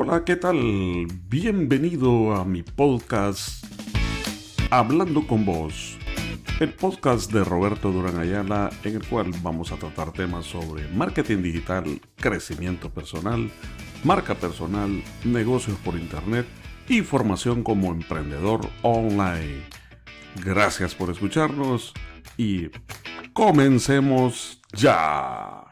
Hola, ¿qué tal? Bienvenido a mi podcast Hablando con vos, el podcast de Roberto Durán Ayala en el cual vamos a tratar temas sobre marketing digital, crecimiento personal, marca personal, negocios por internet y formación como emprendedor online. Gracias por escucharnos y comencemos ya.